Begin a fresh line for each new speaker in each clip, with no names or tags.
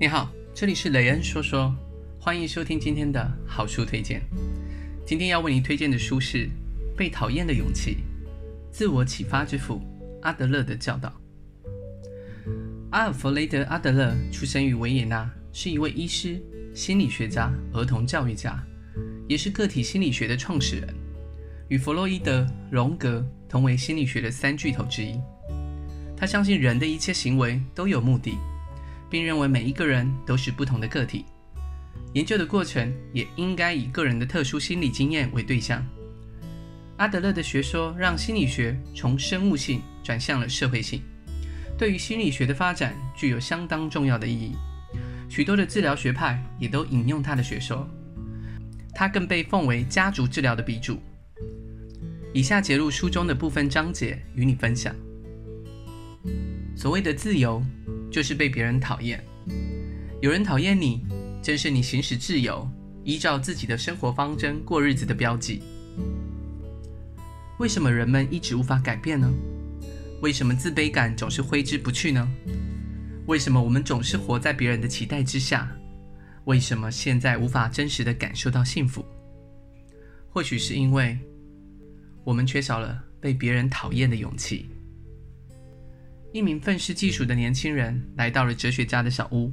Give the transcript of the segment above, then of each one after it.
你好，这里是雷恩说说，欢迎收听今天的好书推荐。今天要为您推荐的书是《被讨厌的勇气：自我启发之父阿德勒的教导》。阿尔弗雷德·阿德勒出生于维也纳，是一位医师、心理学家、儿童教育家，也是个体心理学的创始人，与弗洛伊德、荣格同为心理学的三巨头之一。他相信人的一切行为都有目的。并认为每一个人都是不同的个体，研究的过程也应该以个人的特殊心理经验为对象。阿德勒的学说让心理学从生物性转向了社会性，对于心理学的发展具有相当重要的意义。许多的治疗学派也都引用他的学说，他更被奉为家族治疗的鼻祖。以下节录书中的部分章节与你分享。所谓的自由，就是被别人讨厌。有人讨厌你，正是你行使自由、依照自己的生活方针过日子的标记。为什么人们一直无法改变呢？为什么自卑感总是挥之不去呢？为什么我们总是活在别人的期待之下？为什么现在无法真实的感受到幸福？或许是因为我们缺少了被别人讨厌的勇气。一名愤世嫉俗的年轻人来到了哲学家的小屋。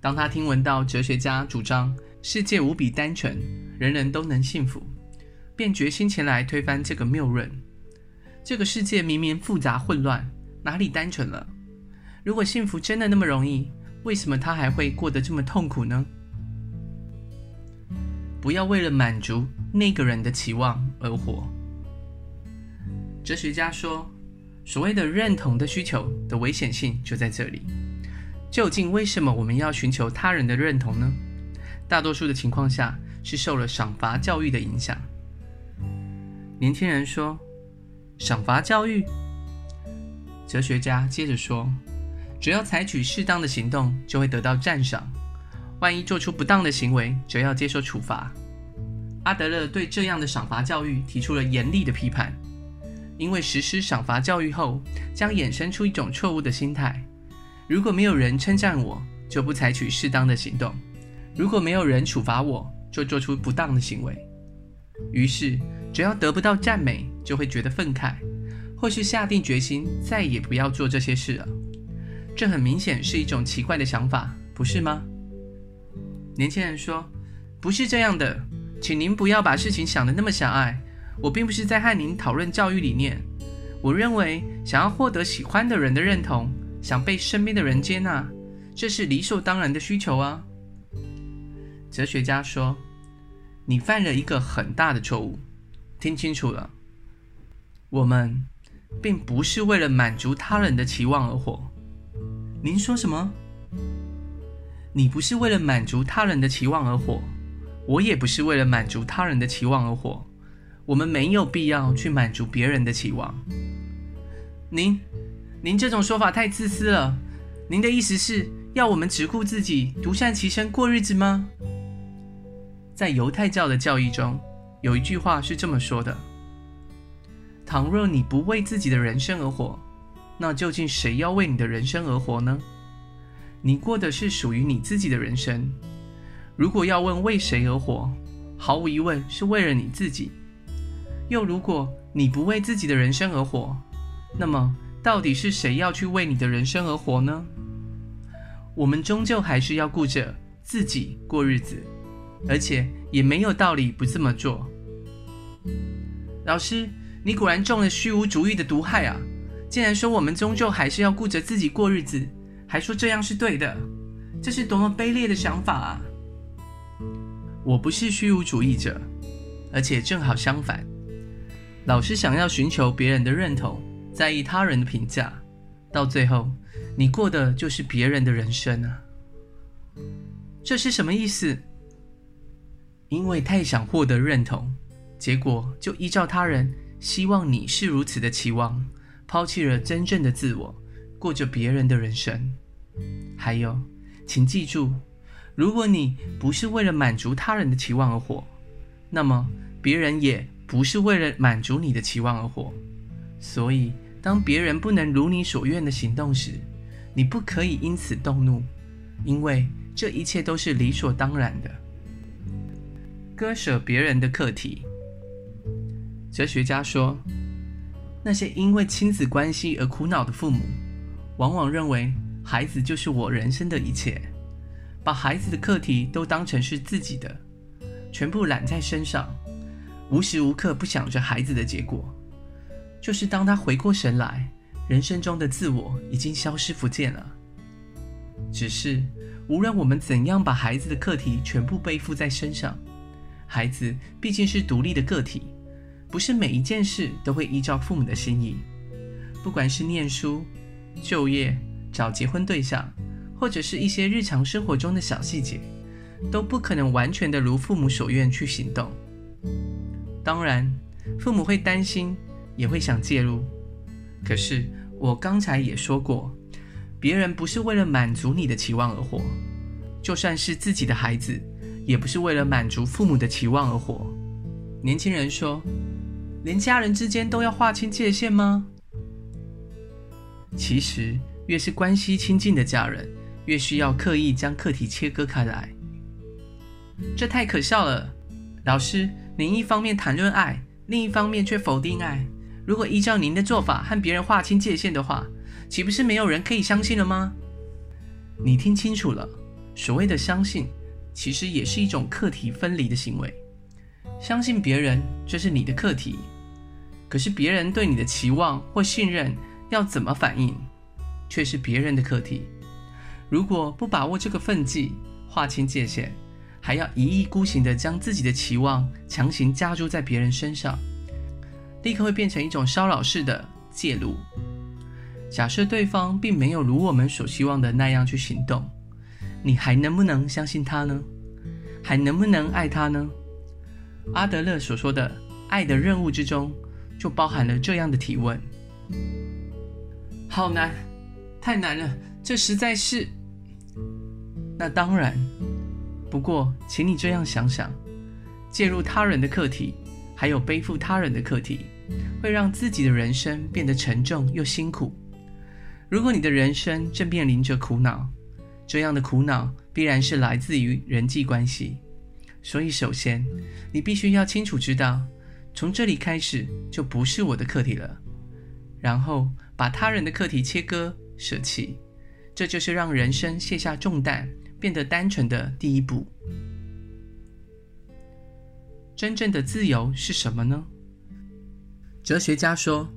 当他听闻到哲学家主张世界无比单纯，人人都能幸福，便决心前来推翻这个谬论。这个世界明明复杂混乱，哪里单纯了？如果幸福真的那么容易，为什么他还会过得这么痛苦呢？不要为了满足那个人的期望而活。哲学家说。所谓的认同的需求的危险性就在这里。究竟为什么我们要寻求他人的认同呢？大多数的情况下是受了赏罚教育的影响。年轻人说：“赏罚教育。”哲学家接着说：“只要采取适当的行动，就会得到赞赏；万一做出不当的行为，则要接受处罚。”阿德勒对这样的赏罚教育提出了严厉的批判。因为实施赏罚教育后，将衍生出一种错误的心态：如果没有人称赞我，就不采取适当的行动；如果没有人处罚我，就做出不当的行为。于是，只要得不到赞美，就会觉得愤慨，或是下定决心再也不要做这些事了。这很明显是一种奇怪的想法，不是吗？年轻人说：“不是这样的，请您不要把事情想得那么狭隘。”我并不是在和您讨论教育理念。我认为，想要获得喜欢的人的认同，想被身边的人接纳，这是理所当然的需求啊。哲学家说：“你犯了一个很大的错误，听清楚了。我们并不是为了满足他人的期望而活。”您说什么？你不是为了满足他人的期望而活，我也不是为了满足他人的期望而活。我们没有必要去满足别人的期望。您，您这种说法太自私了。您的意思是要我们只顾自己，独善其身过日子吗？在犹太教的教义中，有一句话是这么说的：倘若你不为自己的人生而活，那究竟谁要为你的人生而活呢？你过的是属于你自己的人生。如果要问为谁而活，毫无疑问是为了你自己。又如果你不为自己的人生而活，那么到底是谁要去为你的人生而活呢？我们终究还是要顾着自己过日子，而且也没有道理不这么做。老师，你果然中了虚无主义的毒害啊！竟然说我们终究还是要顾着自己过日子，还说这样是对的，这是多么卑劣的想法啊！我不是虚无主义者，而且正好相反。老是想要寻求别人的认同，在意他人的评价，到最后，你过的就是别人的人生啊！这是什么意思？因为太想获得认同，结果就依照他人希望你是如此的期望，抛弃了真正的自我，过着别人的人生。还有，请记住，如果你不是为了满足他人的期望而活，那么别人也。不是为了满足你的期望而活，所以当别人不能如你所愿的行动时，你不可以因此动怒，因为这一切都是理所当然的。割舍别人的课题。哲学家说，那些因为亲子关系而苦恼的父母，往往认为孩子就是我人生的一切，把孩子的课题都当成是自己的，全部揽在身上，无时无刻不想着孩子的结果。就是当他回过神来，人生中的自我已经消失不见了。只是，无论我们怎样把孩子的课题全部背负在身上，孩子毕竟是独立的个体。不是每一件事都会依照父母的心意，不管是念书、就业、找结婚对象，或者是一些日常生活中的小细节，都不可能完全的如父母所愿去行动。当然，父母会担心，也会想介入。可是我刚才也说过，别人不是为了满足你的期望而活，就算是自己的孩子，也不是为了满足父母的期望而活。年轻人说。连家人之间都要划清界限吗？其实，越是关系亲近的家人，越需要刻意将课题切割开来。这太可笑了！老师，您一方面谈论爱，另一方面却否定爱。如果依照您的做法和别人划清界限的话，岂不是没有人可以相信了吗？你听清楚了，所谓的相信，其实也是一种课题分离的行为。相信别人，这是你的课题；可是别人对你的期望或信任要怎么反应，却是别人的课题。如果不把握这个分际，划清界限，还要一意孤行地将自己的期望强行加诸在别人身上，立刻会变成一种骚扰式的介入。假设对方并没有如我们所希望的那样去行动，你还能不能相信他呢？还能不能爱他呢？阿德勒所说的“爱的任务”之中，就包含了这样的提问：好难，太难了，这实在是……那当然，不过，请你这样想想：介入他人的课题，还有背负他人的课题，会让自己的人生变得沉重又辛苦。如果你的人生正面临着苦恼，这样的苦恼必然是来自于人际关系。所以，首先，你必须要清楚知道，从这里开始就不是我的课题了。然后，把他人的课题切割、舍弃，这就是让人生卸下重担、变得单纯的第一步。真正的自由是什么呢？哲学家说，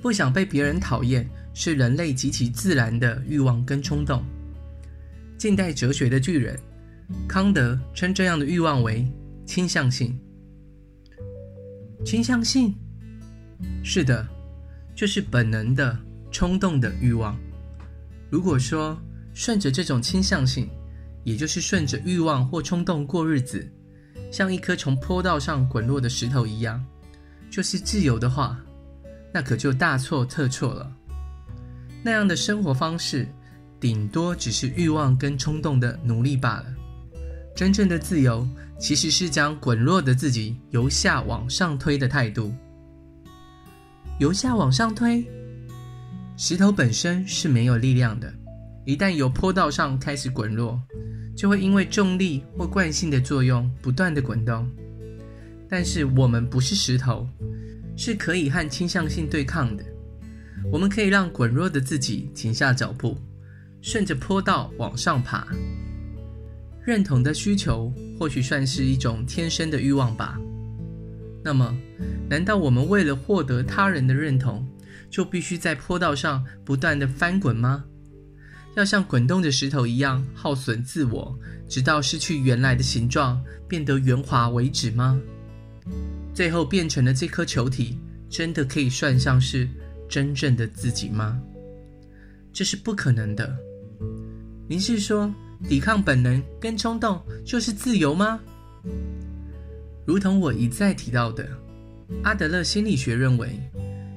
不想被别人讨厌是人类极其自然的欲望跟冲动。近代哲学的巨人。康德称这样的欲望为倾向性。倾向性？是的，就是本能的、冲动的欲望。如果说顺着这种倾向性，也就是顺着欲望或冲动过日子，像一颗从坡道上滚落的石头一样，就是自由的话，那可就大错特错了。那样的生活方式，顶多只是欲望跟冲动的奴隶罢了。真正的自由，其实是将滚落的自己由下往上推的态度。由下往上推，石头本身是没有力量的，一旦由坡道上开始滚落，就会因为重力或惯性的作用不断的滚动。但是我们不是石头，是可以和倾向性对抗的。我们可以让滚落的自己停下脚步，顺着坡道往上爬。认同的需求或许算是一种天生的欲望吧。那么，难道我们为了获得他人的认同，就必须在坡道上不断的翻滚吗？要像滚动的石头一样耗损自我，直到失去原来的形状，变得圆滑为止吗？最后变成了这颗球体，真的可以算上是真正的自己吗？这是不可能的。您是说，抵抗本能跟冲动就是自由吗？如同我一再提到的，阿德勒心理学认为，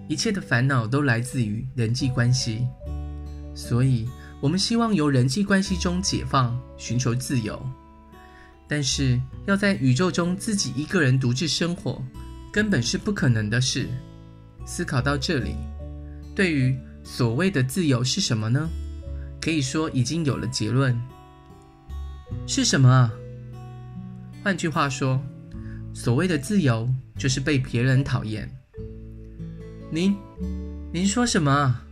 一切的烦恼都来自于人际关系，所以我们希望由人际关系中解放，寻求自由。但是要在宇宙中自己一个人独自生活，根本是不可能的事。思考到这里，对于所谓的自由是什么呢？可以说已经有了结论。是什么啊？换句话说，所谓的自由就是被别人讨厌。您，您说什么啊？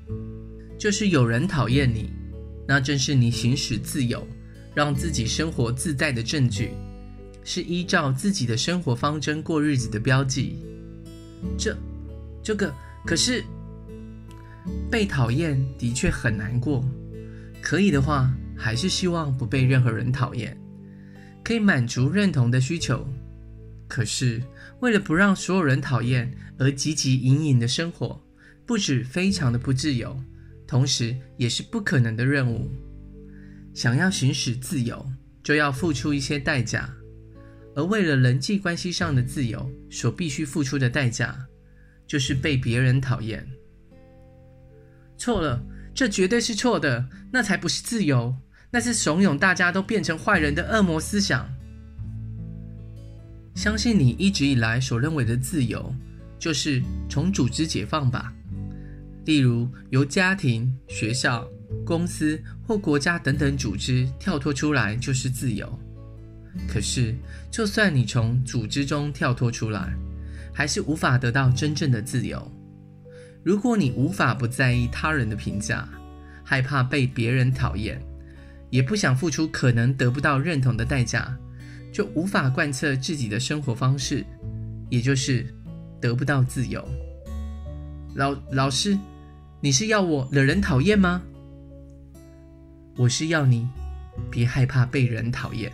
就是有人讨厌你，那正是你行使自由，让自己生活自在的证据，是依照自己的生活方针过日子的标记。这，这个可是被讨厌的确很难过。可以的话，还是希望不被任何人讨厌，可以满足认同的需求。可是，为了不让所有人讨厌而汲汲营营的生活，不止非常的不自由，同时也是不可能的任务。想要行使自由，就要付出一些代价，而为了人际关系上的自由，所必须付出的代价，就是被别人讨厌。错了。这绝对是错的，那才不是自由，那是怂恿大家都变成坏人的恶魔思想。相信你一直以来所认为的自由，就是从组织解放吧。例如，由家庭、学校、公司或国家等等组织跳脱出来就是自由。可是，就算你从组织中跳脱出来，还是无法得到真正的自由。如果你无法不在意他人的评价，害怕被别人讨厌，也不想付出可能得不到认同的代价，就无法贯彻自己的生活方式，也就是得不到自由。老老师，你是要我惹人讨厌吗？我是要你别害怕被人讨厌。